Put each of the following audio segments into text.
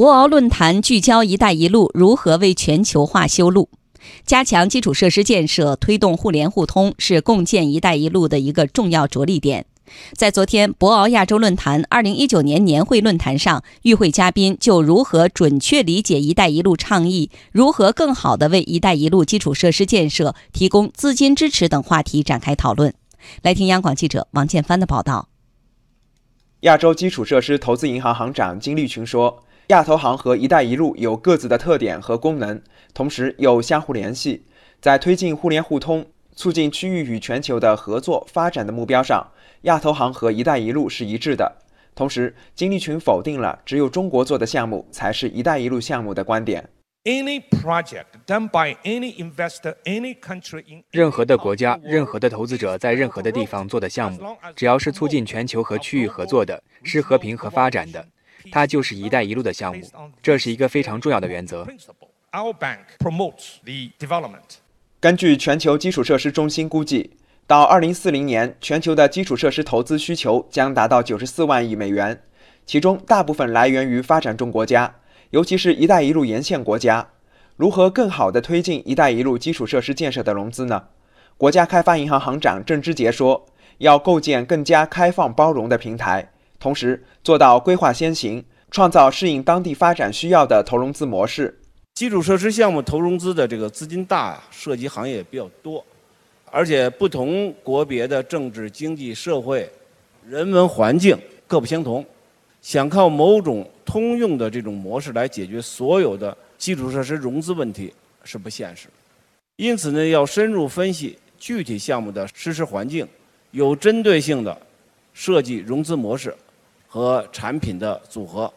博鳌论坛聚焦“一带一路”如何为全球化修路，加强基础设施建设，推动互联互通，是共建“一带一路”的一个重要着力点。在昨天博鳌亚洲论坛二零一九年年会论坛上，与会嘉宾就如何准确理解“一带一路”倡议，如何更好地为“一带一路”基础设施建设提供资金支持等话题展开讨论。来听央广记者王建帆的报道。亚洲基础设施投资银行行长金立群说：“亚投行和‘一带一路’有各自的特点和功能，同时又相互联系。在推进互联互通、促进区域与全球的合作发展的目标上，亚投行和‘一带一路’是一致的。”同时，金立群否定了只有中国做的项目才是一带一路项目的观点。Any project done by any investor, any country in 任何的国家、任何的投资者在任何的地方做的项目，只要是促进全球和区域合作的，是和平和发展的，它就是“一带一路”的项目。这是一个非常重要的原则。Our bank promotes the development. 根据全球基础设施中心估计，到2040年，全球的基础设施投资需求将达到94万亿美元，其中大部分来源于发展中国家。尤其是一带一路沿线国家，如何更好地推进一带一路基础设施建设的融资呢？国家开发银行行长郑之杰说：“要构建更加开放包容的平台，同时做到规划先行，创造适应当地发展需要的投融资模式。基础设施项目投融资的这个资金大，涉及行业比较多，而且不同国别的政治、经济、社会、人文环境各不相同。”想靠某种通用的这种模式来解决所有的基础设施融资问题是不现实，因此呢，要深入分析具体项目的实施环境，有针对性的设计融资模式和产品的组合，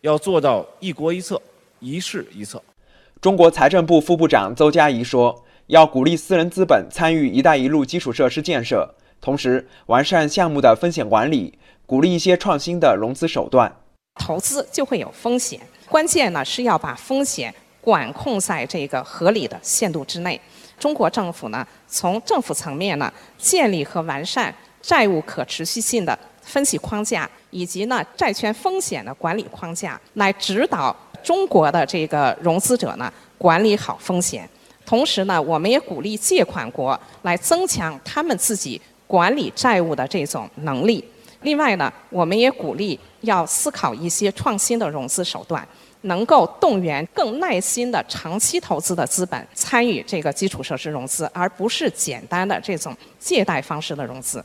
要做到一国一策、一市一策。中国财政部副部长邹佳怡说：“要鼓励私人资本参与‘一带一路’基础设施建设，同时完善项目的风险管理。”鼓励一些创新的融资手段，投资就会有风险，关键呢是要把风险管控在这个合理的限度之内。中国政府呢，从政府层面呢，建立和完善债务可持续性的分析框架，以及呢债权风险的管理框架，来指导中国的这个融资者呢管理好风险。同时呢，我们也鼓励借款国来增强他们自己管理债务的这种能力。另外呢，我们也鼓励要思考一些创新的融资手段，能够动员更耐心的长期投资的资本参与这个基础设施融资，而不是简单的这种借贷方式的融资。